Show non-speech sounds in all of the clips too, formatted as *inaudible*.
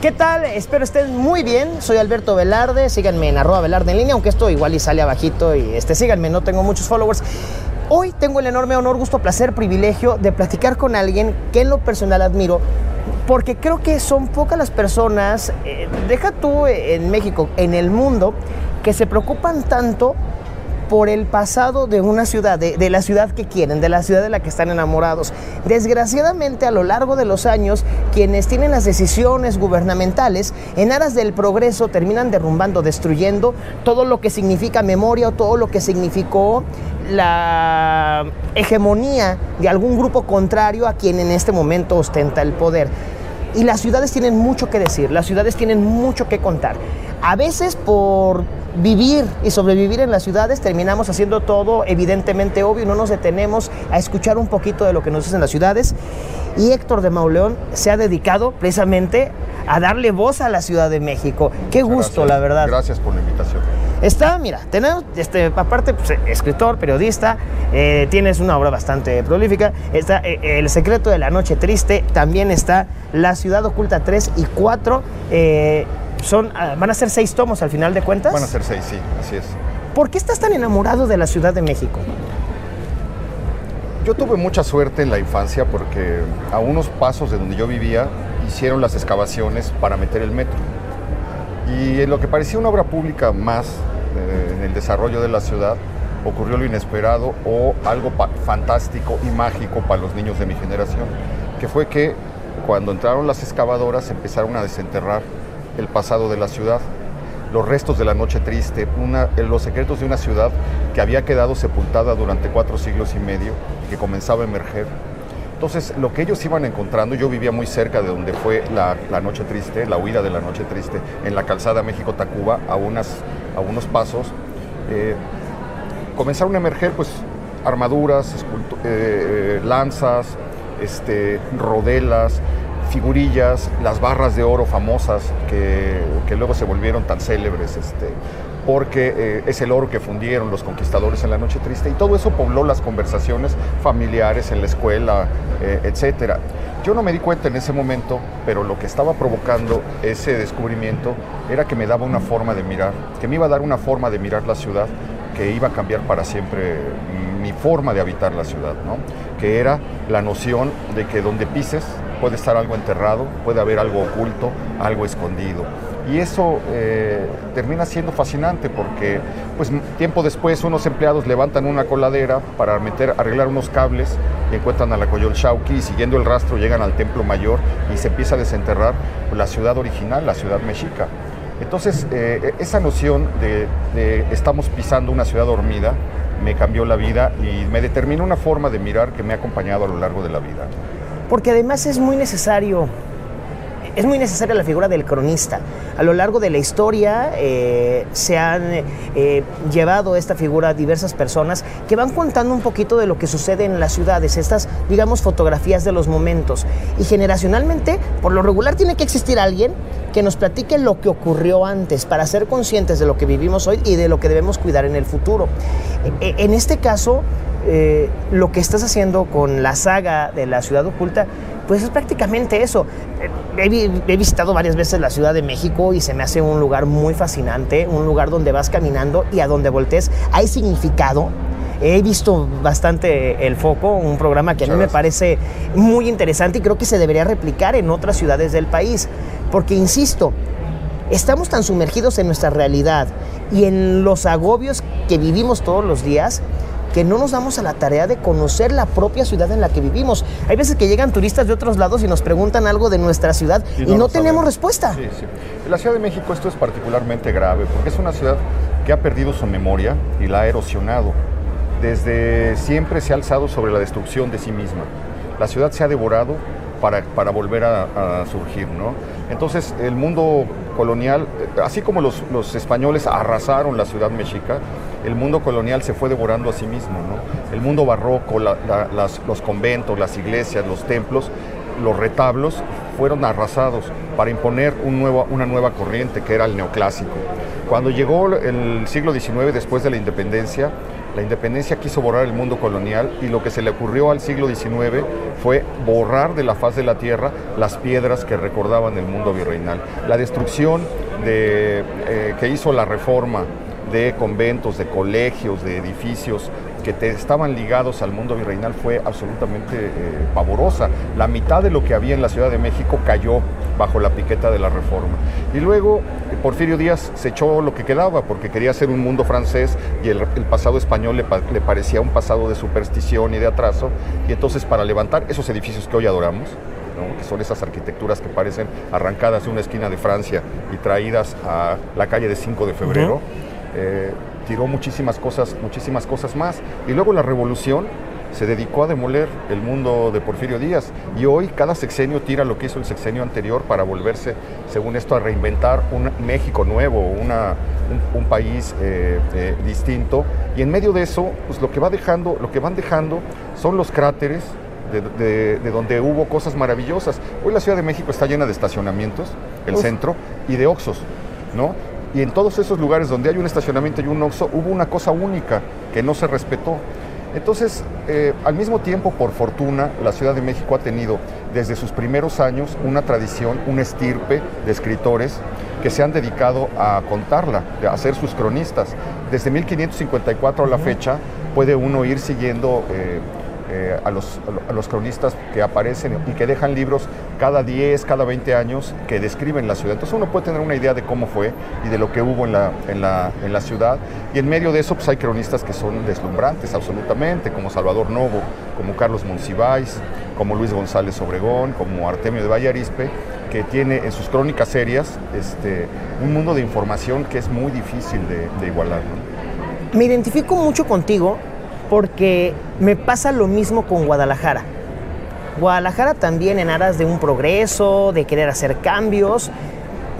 ¿Qué tal? Espero estén muy bien. Soy Alberto Velarde. Síganme en arroba Velarde en línea, aunque esto igual y sale abajito y este, síganme, no tengo muchos followers. Hoy tengo el enorme honor, gusto, placer, privilegio de platicar con alguien que en lo personal admiro, porque creo que son pocas las personas, eh, deja tú en México, en el mundo, que se preocupan tanto por el pasado de una ciudad, de, la ciudad que quieren, de la ciudad de la que están enamorados. Desgraciadamente, a lo largo de los años, quienes tienen las decisiones gubernamentales en aras del progreso terminan derrumbando, destruyendo todo lo que significa memoria o todo lo que significó la hegemonía de algún grupo contrario a quien en este momento ostenta el poder. Y las ciudades tienen mucho que decir, las ciudades tienen mucho que contar. A veces por vivir y sobrevivir en las ciudades, terminamos haciendo todo evidentemente obvio no nos detenemos a escuchar un poquito de lo que nos dicen las ciudades. Y Héctor de Mauleón se ha dedicado precisamente a darle voz a la Ciudad de México. Qué gusto, la verdad. Gracias por la invitación. Está, mira, tenemos, este, aparte, pues, escritor, periodista, eh, tienes una obra bastante prolífica. Está eh, El secreto de la noche triste, también está La ciudad oculta 3 y 4. Son, ah, ¿Van a ser seis tomos al final de cuentas? Van a ser seis, sí, así es. ¿Por qué estás tan enamorado de la Ciudad de México? Yo tuve mucha suerte en la infancia porque a unos pasos de donde yo vivía hicieron las excavaciones para meter el metro. Y en lo que parecía una obra pública más eh, en el desarrollo de la ciudad, ocurrió lo inesperado o algo fantástico y mágico para los niños de mi generación, que fue que cuando entraron las excavadoras empezaron a desenterrar el pasado de la ciudad, los restos de la noche triste, los secretos de una ciudad que había quedado sepultada durante cuatro siglos y medio, que comenzaba a emerger. Entonces, lo que ellos iban encontrando, yo vivía muy cerca de donde fue la, Noche Triste, la huida de la Noche Triste, en la calzada México-Tacuba, a, a unos pasos, eh, comenzaron a emerger pues armaduras, eh, eh, lanzas, este, rodelas, figurillas, las barras de oro famosas que, luego se volvieron tan célebres, este, porque eh, es el oro que fundieron los conquistadores en la Noche Triste y todo eso pobló las conversaciones familiares en la escuela, eh, etc. Yo no me di cuenta en ese momento, pero lo que estaba provocando ese descubrimiento era que me daba una forma de mirar, que me iba a dar una forma de mirar la ciudad que iba a cambiar para siempre mi forma de habitar la ciudad, ¿no? que era la noción de que donde pises puede estar algo enterrado, puede haber algo oculto, algo escondido. Y eso eh, termina siendo fascinante porque pues, tiempo después unos empleados levantan una coladera para arreglar unos cables y encuentran a la Coyol Chauqui y siguiendo el rastro llegan al Templo Mayor y se empieza a desenterrar la ciudad original, la ciudad mexica. Entonces, eh, esa noción de, de estamos pisando una ciudad dormida me cambió la vida y me determinó una forma de mirar que me ha acompañado a lo largo de la vida porque además es muy necesario es muy necesaria la figura del cronista. A lo largo de la historia eh, se han eh, llevado esta figura a diversas personas que van contando un poquito de lo que sucede en las ciudades, estas, digamos, fotografías de los momentos. Y generacionalmente, por lo regular, tiene que existir alguien que nos platique lo que ocurrió antes para ser conscientes de lo que vivimos hoy y de lo que debemos cuidar en el futuro. E, en este caso, eh, lo que estás haciendo con la saga de la ciudad oculta, pues es prácticamente eso. He, he, visitado varias veces la Ciudad de México y se me hace un lugar muy fascinante, un lugar donde vas caminando y a donde voltees hay significado. He visto bastante El Foco, un programa que a mí me parece muy interesante y creo que se debería replicar en otras ciudades del país. Porque, insisto, estamos tan sumergidos en nuestra realidad y en los agobios que vivimos todos los días que no nos damos a la tarea de conocer la propia ciudad en la que vivimos. Hay veces que llegan turistas de otros lados y nos preguntan algo de nuestra ciudad y no, tenemos respuesta. Sí, sí. En la Ciudad de México esto es particularmente grave porque es una ciudad que ha perdido su memoria y la ha erosionado. Desde siempre se ha alzado sobre la destrucción de sí misma. La ciudad se ha devorado para, para volver a, surgir, ¿no? Entonces, el mundo colonial, eh, así como los, los españoles arrasaron la ciudad mexica, el mundo colonial se fue devorando a sí mismo. El mundo barroco, los conventos, las iglesias, los templos, los retablos fueron arrasados para imponer una nueva corriente que era el neoclásico. Cuando llegó el siglo XIX, después de la independencia, La independencia quiso borrar el mundo colonial y lo que se le ocurrió al siglo XIX fue borrar de la faz de la tierra las piedras que recordaban el mundo virreinal. La destrucción de, eh, que hizo la reforma de conventos, de colegios, de edificios que te estaban ligados al mundo virreinal fue absolutamente eh, pavorosa. La mitad de lo que había en la Ciudad de México cayó bajo la piqueta de la reforma. Y luego Porfirio Díaz se echó lo que quedaba porque quería hacer un mundo francés y el, pasado español le, le parecía un pasado de superstición y de atraso. Y entonces para levantar esos edificios que hoy adoramos, que son esas arquitecturas que parecen arrancadas de una esquina de Francia y traídas a la calle de 5 de febrero. Eh, tiró muchísimas cosas, muchísimas cosas más. Y luego la revolución se dedicó a demoler el mundo de Porfirio Díaz y hoy cada sexenio tira lo que hizo el sexenio anterior para volverse, según esto, a reinventar un México nuevo, una, un, país eh, eh, distinto. Y en medio de eso, pues lo que va dejando, lo que van dejando son los cráteres de, donde hubo cosas maravillosas. Hoy la Ciudad de México está llena de estacionamientos, el centro, y de oxos, ¿no? Y en todos esos lugares donde hay un estacionamiento y un oxo, hubo una cosa única que no se respetó. Entonces, eh, al mismo tiempo, por fortuna, la Ciudad de México ha tenido desde sus primeros años una tradición, un estirpe de escritores que se han dedicado a contarla, a ser sus cronistas. Desde 1554 a la fecha puede uno ir siguiendo eh, eh, a, los, a, los, cronistas que aparecen y que dejan libros cada 10, cada 20 años que describen la ciudad. Entonces uno puede tener una idea de cómo fue y de lo que hubo en la, en la, en la ciudad. Y en medio de eso pues hay cronistas que son deslumbrantes absolutamente, como Salvador Novo, como Carlos Monsiváis, como Luis González Obregón, como Artemio de Vallarispe, que tiene en sus crónicas serias este, un mundo de información que es muy difícil de, igualar. Me identifico mucho contigo porque me pasa lo mismo con Guadalajara. Guadalajara también en aras de un progreso, de querer hacer cambios,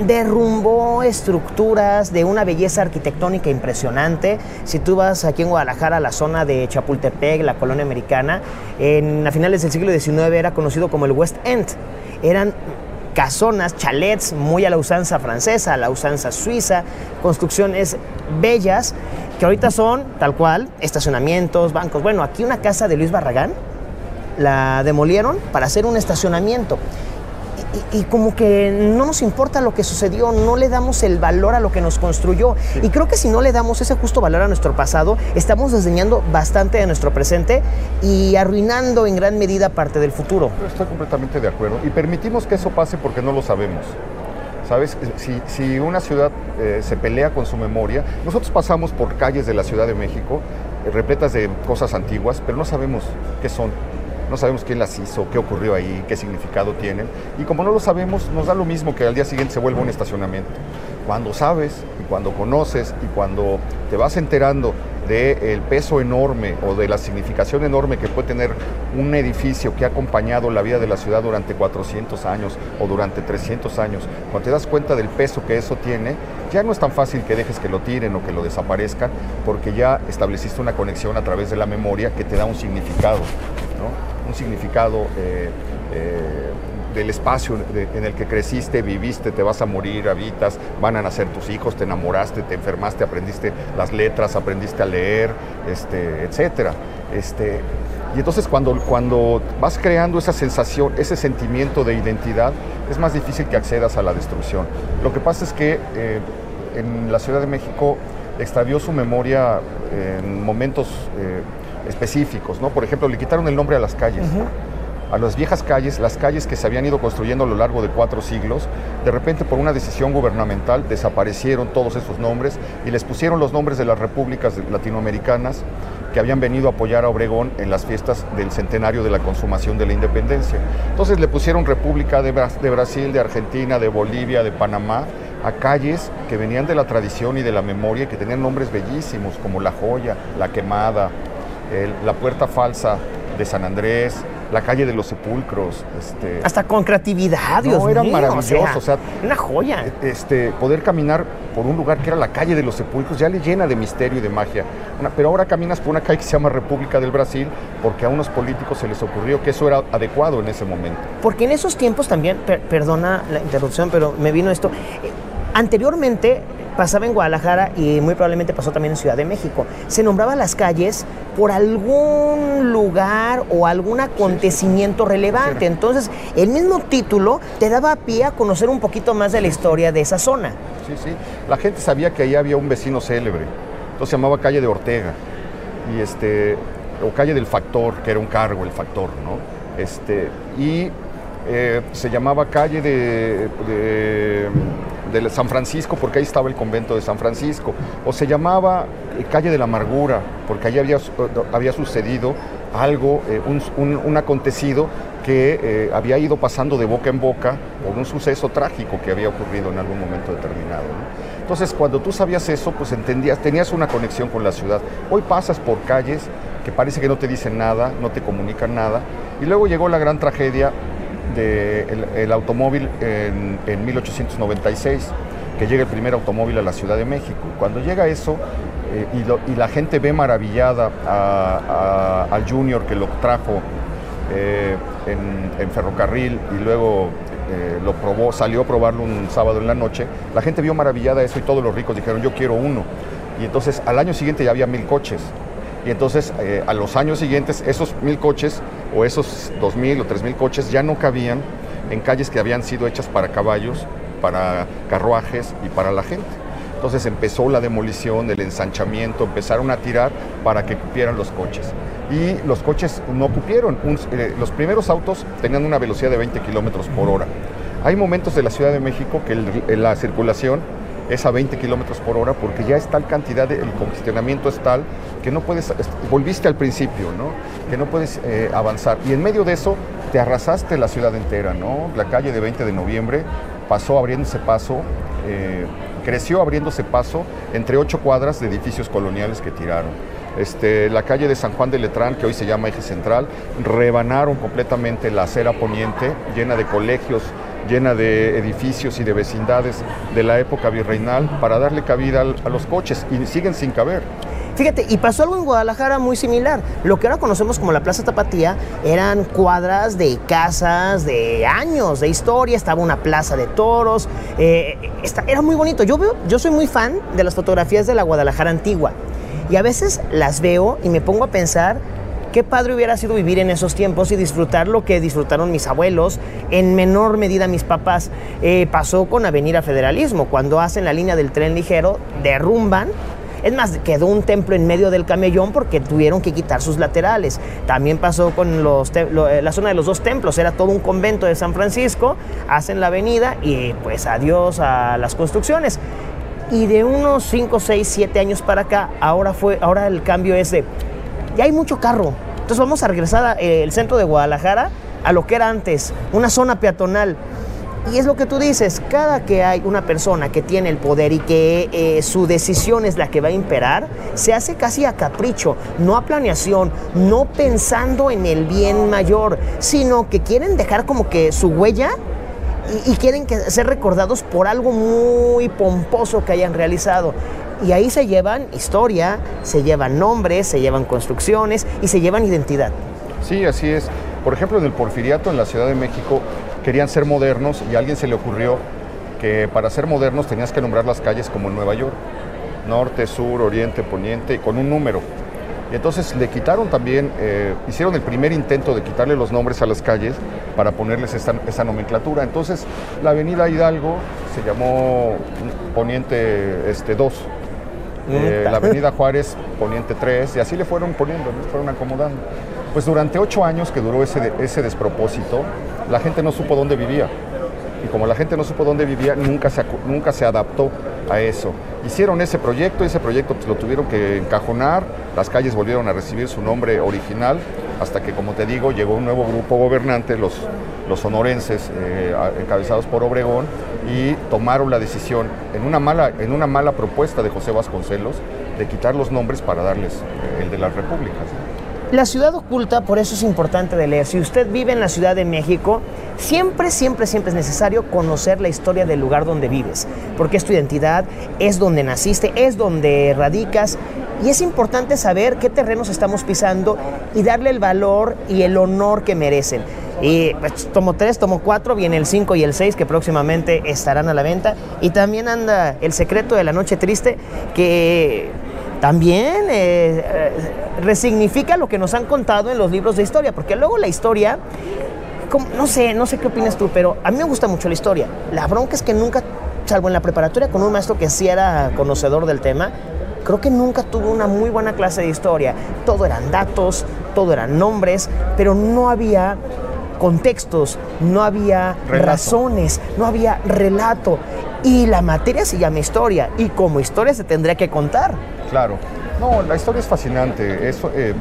derrumbó estructuras de una belleza arquitectónica impresionante. Si tú vas aquí en Guadalajara, la zona de Chapultepec, la colonia americana, en, a finales del siglo XIX era conocido como el West End. Eran casonas, chalets muy a la usanza francesa, a la usanza suiza, construcciones bellas que ahorita son tal cual estacionamientos, bancos. Bueno, aquí una casa de Luis Barragán la demolieron para hacer un estacionamiento. Y, como que no nos importa lo que sucedió, no le damos el valor a lo que nos construyó. Y creo que si no le damos ese justo valor a nuestro pasado, estamos desdeñando bastante de nuestro presente y arruinando en gran medida parte del futuro. Estoy completamente de acuerdo. Y permitimos que eso pase porque no lo sabemos. ¿Sabes? Si, una ciudad eh, se pelea con su memoria, nosotros pasamos por calles de la Ciudad de México eh, repletas de cosas antiguas, pero no sabemos qué son no sabemos quién las hizo, qué ocurrió ahí, qué significado tienen. Y como no lo sabemos, nos da lo mismo que al día siguiente se vuelva un estacionamiento. Cuando sabes y cuando conoces y cuando te vas enterando del peso enorme o de la significación enorme que puede tener un edificio que ha acompañado la vida de la ciudad durante 400 años o durante 300 años, cuando te das cuenta del peso que eso tiene, ya no es tan fácil que dejes que lo tiren o que lo desaparezcan, porque ya estableciste una conexión a través de la memoria que te da un significado. ¿no? un significado eh, eh, del espacio en el que creciste, viviste, te vas a morir, habitas, van a nacer tus hijos, te enamoraste, te enfermaste, aprendiste las letras, aprendiste a leer, este, etcétera. Este, y entonces cuando, cuando vas creando esa sensación, ese sentimiento de identidad, es más difícil que accedas a la destrucción. Lo que pasa es que eh, en la Ciudad de México extravió su memoria en momentos específicos, ¿no? Por ejemplo, le quitaron el nombre a las calles. A las viejas calles, las calles que se habían ido construyendo a lo largo de cuatro siglos, de repente por una decisión gubernamental desaparecieron todos esos nombres y les pusieron los nombres de las repúblicas latinoamericanas que habían venido a apoyar a Obregón en las fiestas del centenario de la consumación de la independencia. Entonces le pusieron República de, Brasil, de Argentina, de Bolivia, de Panamá, a calles que venían de la tradición y de la memoria y que tenían nombres bellísimos como La Joya, La Quemada, la puerta falsa de San Andrés, la calle de los sepulcros. Este, Hasta con creatividad, Dios no, eran maravillosos. O sea, una joya. E, este, poder caminar por un lugar que era la calle de los sepulcros ya le llena de misterio y de magia. pero ahora caminas por una calle que se llama República del Brasil porque a unos políticos se les ocurrió que eso era adecuado en ese momento. Porque en esos tiempos también, perdona la interrupción, pero me vino esto. Eh, anteriormente pasaba en Guadalajara y muy probablemente pasó también en Ciudad de México. Se nombraba las calles por algún lugar o algún acontecimiento relevante. Entonces, el mismo título te daba pie a conocer un poquito más de la historia de esa zona. Sí, sí. La gente sabía que ahí había un vecino célebre. Entonces se llamaba calle de Ortega. Y este, o calle del Factor, que era un cargo, el Factor, ¿no? Este, y eh, se llamaba calle de, de, San Francisco porque ahí estaba el convento de San Francisco, o se llamaba eh, calle de la amargura porque ahí había, había sucedido algo, eh, un, acontecido que había ido pasando de boca en boca por un suceso trágico que había ocurrido en algún momento determinado. Entonces, cuando tú sabías eso, pues entendías, tenías una conexión con la ciudad. Hoy pasas por calles que parece que no te dicen nada, no te comunican nada, y luego llegó la gran tragedia del automóvil en, 1896, que llega el primer automóvil a la Ciudad de México. Cuando llega eso eh, y, la gente ve maravillada al Junior que lo trajo eh, en, ferrocarril y luego eh, lo probó, salió a probarlo un sábado en la noche, la gente vio maravillada eso y todos los ricos dijeron yo quiero uno. Y entonces al año siguiente ya había mil coches. Y entonces a los años siguientes esos mil coches o esos 2.000 o 3.000 coches ya no cabían en calles que habían sido hechas para caballos, para carruajes y para la gente. Entonces empezó la demolición, el ensanchamiento, empezaron a tirar para que cupieran los coches. Y los coches no cupieron. Eh, los primeros autos tenían una velocidad de 20 kilómetros por hora. Hay momentos de la Ciudad de México que la circulación es a 20 kilómetros por hora porque ya es tal cantidad, de, el congestionamiento es tal que no puedes, volviste al principio, ¿no? Que no puedes eh, avanzar. Y en medio de eso te arrasaste la ciudad entera, ¿no? La calle de 20 de noviembre pasó abriéndose paso, eh, creció abriéndose paso entre ocho cuadras de edificios coloniales que tiraron. Este, la calle de San Juan de Letrán, que hoy se llama Eje Central, rebanaron completamente la acera poniente, llena de colegios, llena de edificios y de vecindades de la época virreinal para darle cabida a los coches y siguen sin caber. Fíjate, y pasó algo en Guadalajara muy similar. Lo que ahora conocemos como la Plaza Tapatía eran cuadras de casas de años de historia. Estaba una plaza de toros. Eh, era muy bonito. Yo, veo, yo soy muy fan de las fotografías de la Guadalajara antigua. Y a veces las veo y me pongo a pensar Qué padre hubiera sido vivir en esos tiempos y disfrutar lo que disfrutaron mis abuelos, en menor medida mis papás. Eh, pasó con Avenida Federalismo, cuando hacen la línea del tren ligero, derrumban es más, quedó un templo en medio del camellón porque tuvieron que quitar sus laterales. También pasó con los eh, la zona de los dos templos, era todo un convento de San Francisco, hacen la avenida y pues adiós a las construcciones. Y de unos 5, 6, 7 años para acá, ahora, fue, ahora el cambio es de ya hay mucho carro. Entonces vamos a regresar al eh, centro de Guadalajara a lo que era antes, una zona peatonal. Y es lo que tú dices, cada que hay una persona que tiene el poder y que eh, su decisión es la que va a imperar, se hace casi a capricho, no a planeación, no pensando en el bien mayor, sino que quieren dejar como que su huella y, quieren que, ser recordados por algo muy pomposo que hayan realizado. Y ahí se llevan historia, se llevan nombres, se llevan construcciones y se llevan identidad. Sí, así es. Por ejemplo, en el Porfiriato en la Ciudad de México querían ser modernos y a alguien se le ocurrió que para ser modernos tenías que nombrar las calles como en Nueva York. Norte, sur, oriente, poniente, y con un número. Y entonces le quitaron también, eh, hicieron el primer intento de quitarle los nombres a las calles para ponerles esa nomenclatura. Entonces la avenida Hidalgo se llamó Poniente este, 2 eh, la Avenida Juárez, Poniente 3, y así le fueron poniendo, le fueron acomodando. Pues durante ocho años que duró ese, ese despropósito, la gente no supo dónde vivía. Y como la gente no supo dónde vivía, nunca se, nunca se adaptó a eso. Hicieron ese proyecto, ese proyecto lo tuvieron que encajonar, las calles volvieron a recibir su nombre original, hasta que, como te digo, llegó un nuevo grupo gobernante, los, los sonorenses, eh, encabezados por Obregón, y tomaron la decisión, en una, mala, en una mala propuesta de José Vasconcelos, de quitar los nombres para darles eh, el de las repúblicas. La ciudad oculta, por eso es importante de leer. Si usted vive en la Ciudad de México, siempre, siempre, siempre es necesario conocer la historia del lugar donde vives, porque es tu identidad, es donde naciste, es donde radicas, y es importante saber qué terrenos estamos pisando y darle el valor y el honor que merecen. Y pues, tomo 3, tomo 4, viene el 5 y el 6 que próximamente estarán a la venta. Y también anda El secreto de la noche triste que también eh, eh, resignifica lo que nos han contado en los libros de historia, porque luego la historia, no sé, no sé qué opinas tú, pero a mí me gusta mucho la historia. La bronca es que nunca, salvo en la preparatoria con un maestro que sí era conocedor del tema, creo que nunca tuvo una muy buena clase de historia. Todo eran datos, todo eran nombres, pero no había contextos, no había razones, no había relato. Y la materia se llama historia y como historia se tendría que contar. Claro. No, la historia es fascinante. Eso, eh,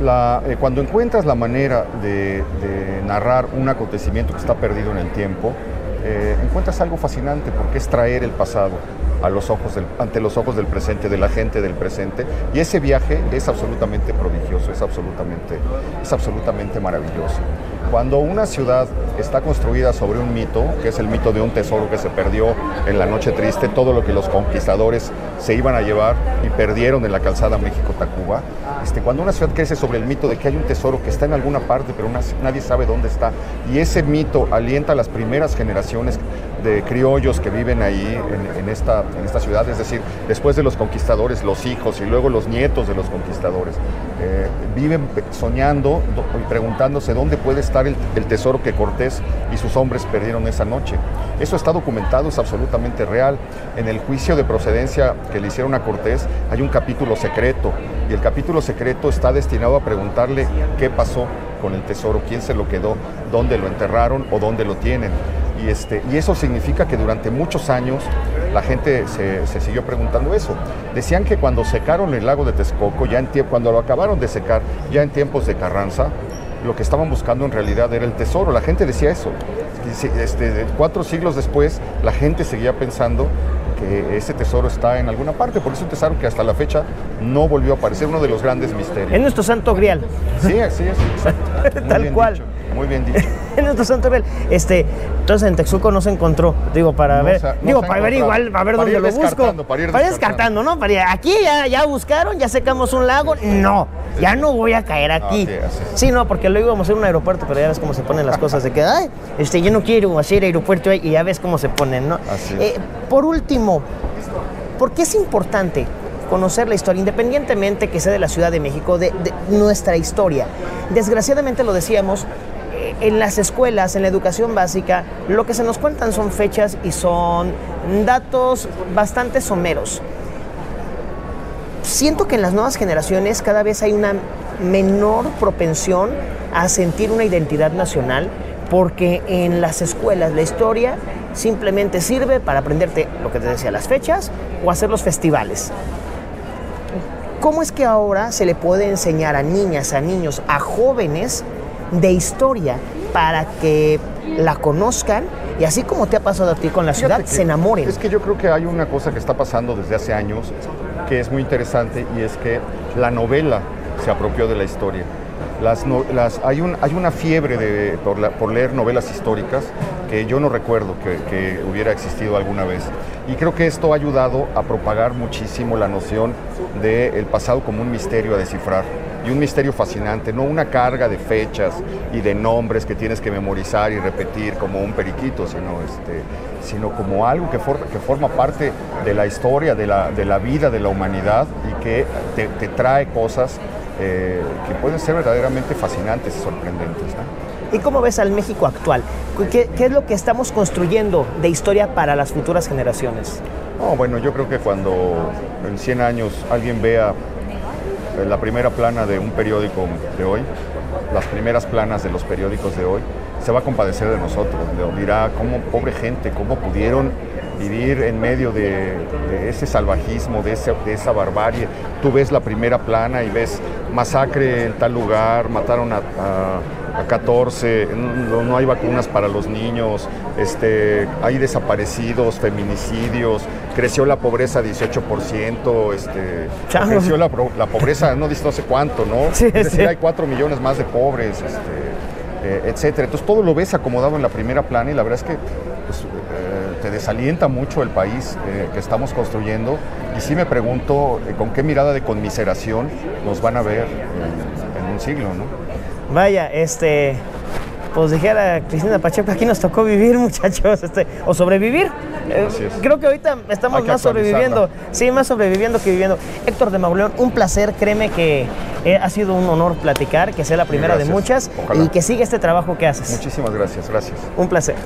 eh, cuando encuentras la manera de, narrar un acontecimiento que está perdido en el tiempo, eh, encuentras algo fascinante porque es traer el pasado a los ojos ante los ojos del presente, de la gente del presente. Y ese viaje es absolutamente prodigioso, es absolutamente, es absolutamente maravilloso. Cuando una ciudad está construida sobre un mito, que es el mito de un tesoro que se perdió en la noche triste, todo lo que los conquistadores se iban a llevar y perdieron en la calzada México-Tacuba, este, cuando una ciudad crece sobre el mito de que hay un tesoro que está en alguna parte, pero nadie sabe dónde está, y ese mito alienta a las primeras generaciones de criollos que viven ahí en, esta, en esta ciudad, es decir, después de los conquistadores, los hijos y luego los nietos de los conquistadores, eh, viven soñando y preguntándose dónde puede estar el, tesoro que Cortés y sus hombres perdieron esa noche. Eso está documentado, es absolutamente real. En el juicio de procedencia que le hicieron a Cortés hay un capítulo secreto y el capítulo secreto está destinado a preguntarle qué pasó con el tesoro, quién se lo quedó, dónde lo enterraron o dónde lo tienen. Y, este, y eso significa que durante muchos años la gente se, siguió preguntando eso. Decían que cuando secaron el lago de Texcoco, ya en cuando lo acabaron de secar, ya en tiempos de Carranza, lo que estaban buscando en realidad era el tesoro. La gente decía eso. Este, cuatro siglos después, la gente seguía pensando que ese tesoro está en alguna parte. Por eso un tesoro que hasta la fecha no volvió a aparecer, uno de los grandes misterios. Es nuestro santo grial. Sí, así es. *laughs* Tal cual. Muy bien dicho. *laughs* en nuestro santo grial. Este, entonces en Texuco no se encontró, digo, para ver, digo, para ver igual, a ver dónde lo busco. Para ir, descartando, ¿no? Para aquí ya, ya buscaron, ya secamos un lago, no ya no voy a caer aquí. sí, no, porque luego íbamos a ir a un aeropuerto, pero ya ves cómo se ponen las cosas de que, ay, este, yo no quiero hacer aeropuerto y ya ves cómo se ponen, ¿no? Eh, por último, ¿por qué es importante conocer la historia, independientemente que sea de la Ciudad de México, de, nuestra historia? Desgraciadamente lo decíamos, en las escuelas, en la educación básica, lo que se nos cuentan son fechas y son datos bastante someros siento que en las nuevas generaciones cada vez hay una menor propensión a sentir una identidad nacional porque en las escuelas la historia simplemente sirve para aprenderte lo que te decía, las fechas o hacer los festivales. ¿Cómo es que ahora se le puede enseñar a niñas, a niños, a jóvenes de historia para que la conozcan y así como te ha pasado a ti con la ciudad, se enamoren? Es que yo creo que hay una cosa que está pasando desde hace años que es muy interesante y es que la novela se apropió de la historia. Las, las, hay, un, hay, una fiebre de, por, leer novelas históricas que yo no recuerdo que, hubiera existido alguna vez. Y creo que esto ha ayudado a propagar muchísimo la noción del pasado como un misterio a descifrar. Y un misterio fascinante, no una carga de fechas y de nombres que tienes que memorizar y repetir como un periquito, sino este, sino como algo que, que forma parte de la historia, de la, de la, vida de la humanidad y que te, trae cosas eh, que pueden ser verdaderamente fascinantes y sorprendentes. ¿Y cómo ves al México actual? ¿Qué, ¿Qué, es lo que estamos construyendo de historia para las futuras generaciones? Oh, bueno, yo creo que cuando en 100 años alguien vea la primera plana de un periódico de hoy, las primeras planas de los periódicos de hoy, se va a compadecer de nosotros, dirá cómo pobre gente, cómo pudieron vivir en medio de, ese salvajismo, de, esa barbarie. Tú ves la primera plana y ves masacre en tal lugar, mataron a, 14, no, hay vacunas para los niños, este, hay desaparecidos, feminicidios, creció la pobreza 18%, este, creció la, pobreza no, no sé cuánto, ¿no? es decir, hay 4 millones más de pobres. Este, eh, etcétera. Entonces todo lo ves acomodado en la primera plana y la verdad es que pues, eh, te desalienta mucho el país eh, que estamos construyendo y sí me pregunto con qué mirada de conmiseración nos van a ver en, un siglo, ¿no? Vaya, este, pues dijera Cristina Pacheco, aquí nos tocó vivir, *laughs* muchachos, este, o sobrevivir. Eh, creo que ahorita estamos que más sobreviviendo. Sí, más sobreviviendo que viviendo. Héctor de Mauleón, un placer, créeme que eh, ha sido un honor platicar, que sea la primera de muchas Ojalá. y que siga este trabajo que haces. Muchísimas gracias, gracias. Un placer.